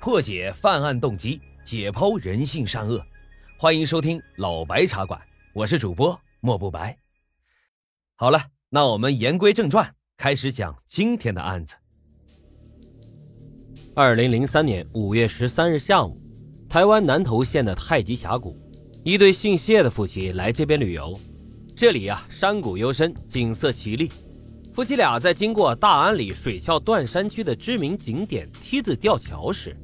破解犯案动机，解剖人性善恶。欢迎收听老白茶馆，我是主播莫不白。好了，那我们言归正传，开始讲今天的案子。二零零三年五月十三日下午，台湾南投县的太极峡谷，一对姓谢的夫妻来这边旅游。这里啊，山谷幽深，景色奇丽。夫妻俩在经过大安里水鞘断山区的知名景点梯子吊桥时，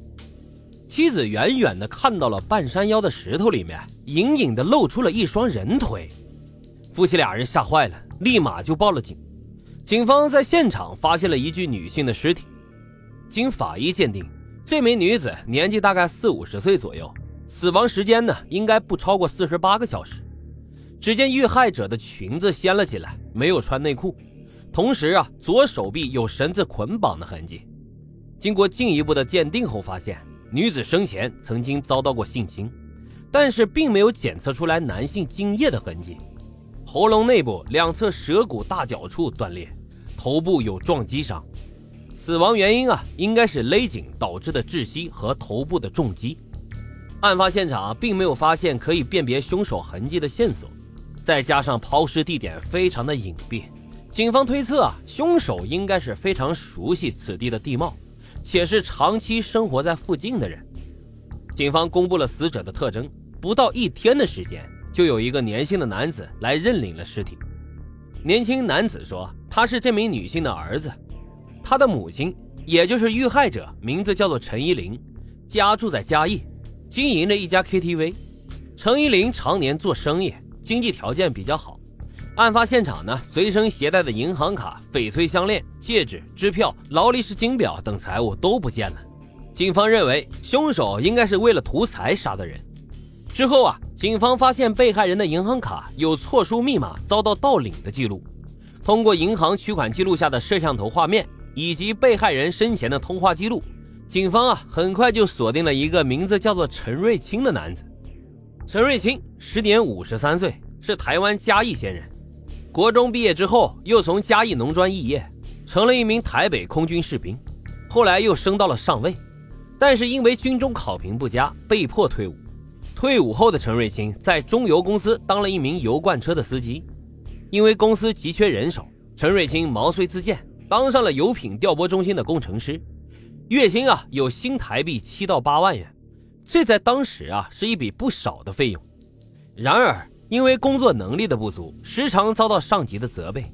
妻子远远的看到了半山腰的石头里面隐隐的露出了一双人腿，夫妻俩人吓坏了，立马就报了警。警方在现场发现了一具女性的尸体，经法医鉴定，这名女子年纪大概四五十岁左右，死亡时间呢应该不超过四十八个小时。只见遇害者的裙子掀了起来，没有穿内裤，同时啊左手臂有绳子捆绑的痕迹。经过进一步的鉴定后发现。女子生前曾经遭到过性侵，但是并没有检测出来男性精液的痕迹。喉咙内部两侧舌骨大角处断裂，头部有撞击伤。死亡原因啊，应该是勒颈导致的窒息和头部的重击。案发现场并没有发现可以辨别凶手痕迹的线索，再加上抛尸地点非常的隐蔽，警方推测啊，凶手应该是非常熟悉此地的地貌。且是长期生活在附近的人。警方公布了死者的特征，不到一天的时间，就有一个年轻的男子来认领了尸体。年轻男子说，他是这名女性的儿子，他的母亲，也就是遇害者，名字叫做陈依林，家住在嘉义，经营着一家 KTV。陈依林常年做生意，经济条件比较好。案发现场呢，随身携带的银行卡、翡翠项链、戒指、支票、劳力士金表等财物都不见了。警方认为凶手应该是为了图财杀的人。之后啊，警方发现被害人的银行卡有错输密码遭到盗领的记录。通过银行取款记录下的摄像头画面以及被害人生前的通话记录，警方啊很快就锁定了一个名字叫做陈瑞清的男子。陈瑞清时年五十三岁，是台湾嘉义县人。国中毕业之后，又从嘉义农专肄业，成了一名台北空军士兵，后来又升到了上尉，但是因为军中考评不佳，被迫退伍。退伍后的陈瑞清在中油公司当了一名油罐车的司机，因为公司急缺人手，陈瑞清毛遂自荐，当上了油品调拨中心的工程师，月薪啊有新台币七到八万元，这在当时啊是一笔不少的费用。然而，因为工作能力的不足，时常遭到上级的责备。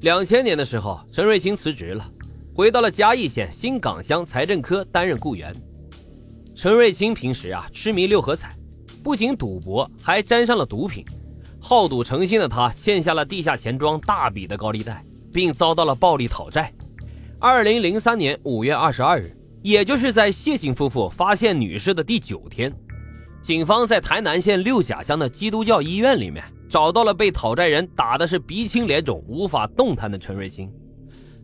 两千年的时候，陈瑞清辞职了，回到了嘉义县新港乡财政科担任雇员。陈瑞清平时啊痴迷六合彩，不仅赌博，还沾上了毒品。好赌成性的他欠下了地下钱庄大笔的高利贷，并遭到了暴力讨债。二零零三年五月二十二日，也就是在谢姓夫妇发现女尸的第九天。警方在台南县六甲乡的基督教医院里面找到了被讨债人打的是鼻青脸肿、无法动弹的陈瑞清。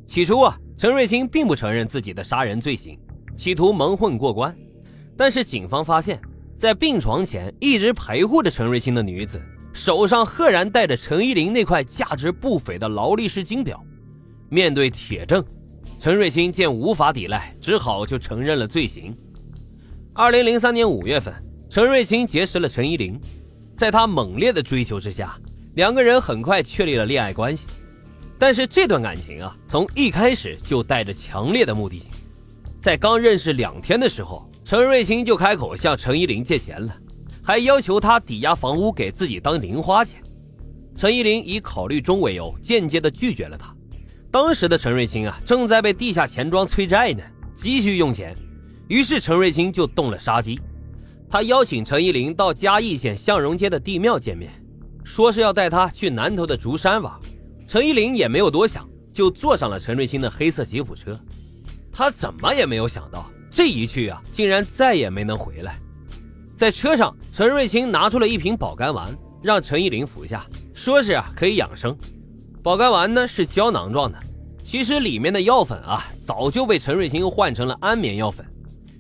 起初啊，陈瑞清并不承认自己的杀人罪行，企图蒙混过关。但是警方发现，在病床前一直陪护着陈瑞清的女子手上赫然戴着陈依林那块价值不菲的劳力士金表。面对铁证，陈瑞清见无法抵赖，只好就承认了罪行。二零零三年五月份。陈瑞清结识了陈依林，在他猛烈的追求之下，两个人很快确立了恋爱关系。但是这段感情啊，从一开始就带着强烈的目的性。在刚认识两天的时候，陈瑞清就开口向陈依林借钱了，还要求他抵押房屋给自己当零花钱。陈依林以考虑中为由，间接的拒绝了他。当时的陈瑞清啊，正在被地下钱庄催债呢，急需用钱，于是陈瑞清就动了杀机。他邀请陈依林到嘉义县向荣街的地庙见面，说是要带他去南头的竹山玩。陈依林也没有多想，就坐上了陈瑞清的黑色吉普车。他怎么也没有想到，这一去啊，竟然再也没能回来。在车上，陈瑞清拿出了一瓶保肝丸，让陈依林服下，说是啊可以养生。保肝丸呢是胶囊状的，其实里面的药粉啊早就被陈瑞清换成了安眠药粉。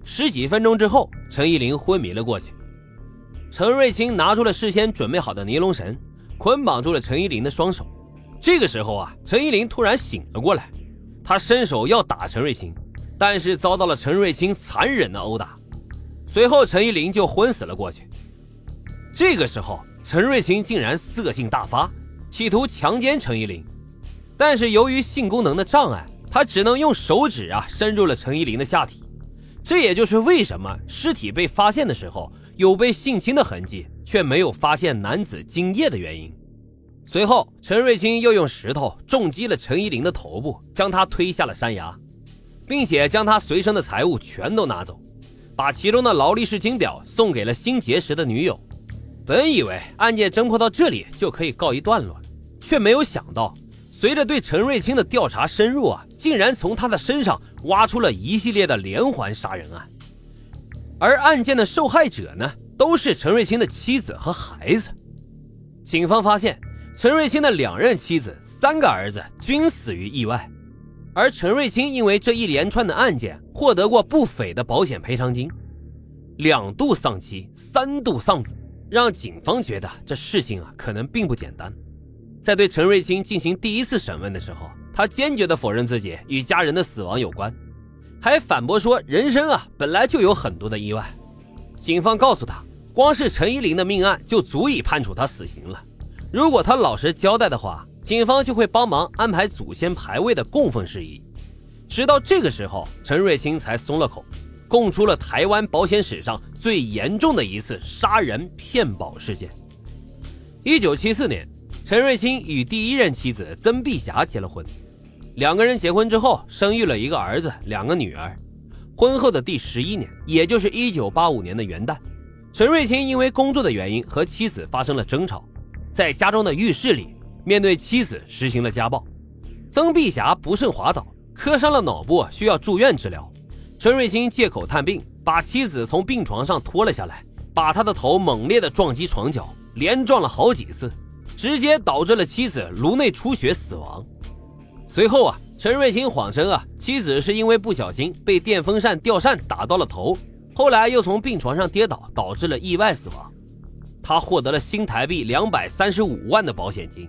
十几分钟之后，陈依林昏迷了过去。陈瑞清拿出了事先准备好的尼龙绳，捆绑住了陈依林的双手。这个时候啊，陈依林突然醒了过来，他伸手要打陈瑞清，但是遭到了陈瑞清残忍的殴打，随后陈依林就昏死了过去。这个时候，陈瑞清竟然色性大发，企图强奸陈依林，但是由于性功能的障碍，他只能用手指啊伸入了陈依林的下体。这也就是为什么尸体被发现的时候有被性侵的痕迹，却没有发现男子精液的原因。随后，陈瑞清又用石头重击了陈依林的头部，将他推下了山崖，并且将他随身的财物全都拿走，把其中的劳力士金表送给了新结识的女友。本以为案件侦破到这里就可以告一段落了，却没有想到，随着对陈瑞清的调查深入啊，竟然从他的身上挖出了一系列的连环杀人案。而案件的受害者呢，都是陈瑞清的妻子和孩子。警方发现，陈瑞清的两任妻子、三个儿子均死于意外，而陈瑞清因为这一连串的案件获得过不菲的保险赔偿金，两度丧妻，三度丧子。让警方觉得这事情啊可能并不简单。在对陈瑞清进行第一次审问的时候，他坚决地否认自己与家人的死亡有关，还反驳说人生啊本来就有很多的意外。警方告诉他，光是陈依林的命案就足以判处他死刑了。如果他老实交代的话，警方就会帮忙安排祖先牌位的供奉事宜。直到这个时候，陈瑞清才松了口。供出了台湾保险史上最严重的一次杀人骗保事件。一九七四年，陈瑞清与第一任妻子曾碧霞结了婚，两个人结婚之后生育了一个儿子，两个女儿。婚后的第十一年，也就是一九八五年的元旦，陈瑞清因为工作的原因和妻子发生了争吵，在家中的浴室里面对妻子实行了家暴。曾碧霞不慎滑倒，磕伤了脑部，需要住院治疗。陈瑞清借口探病，把妻子从病床上拖了下来，把他的头猛烈地撞击床角，连撞了好几次，直接导致了妻子颅内出血死亡。随后啊，陈瑞清谎称啊，妻子是因为不小心被电风扇吊扇打到了头，后来又从病床上跌倒，导致了意外死亡。他获得了新台币两百三十五万的保险金，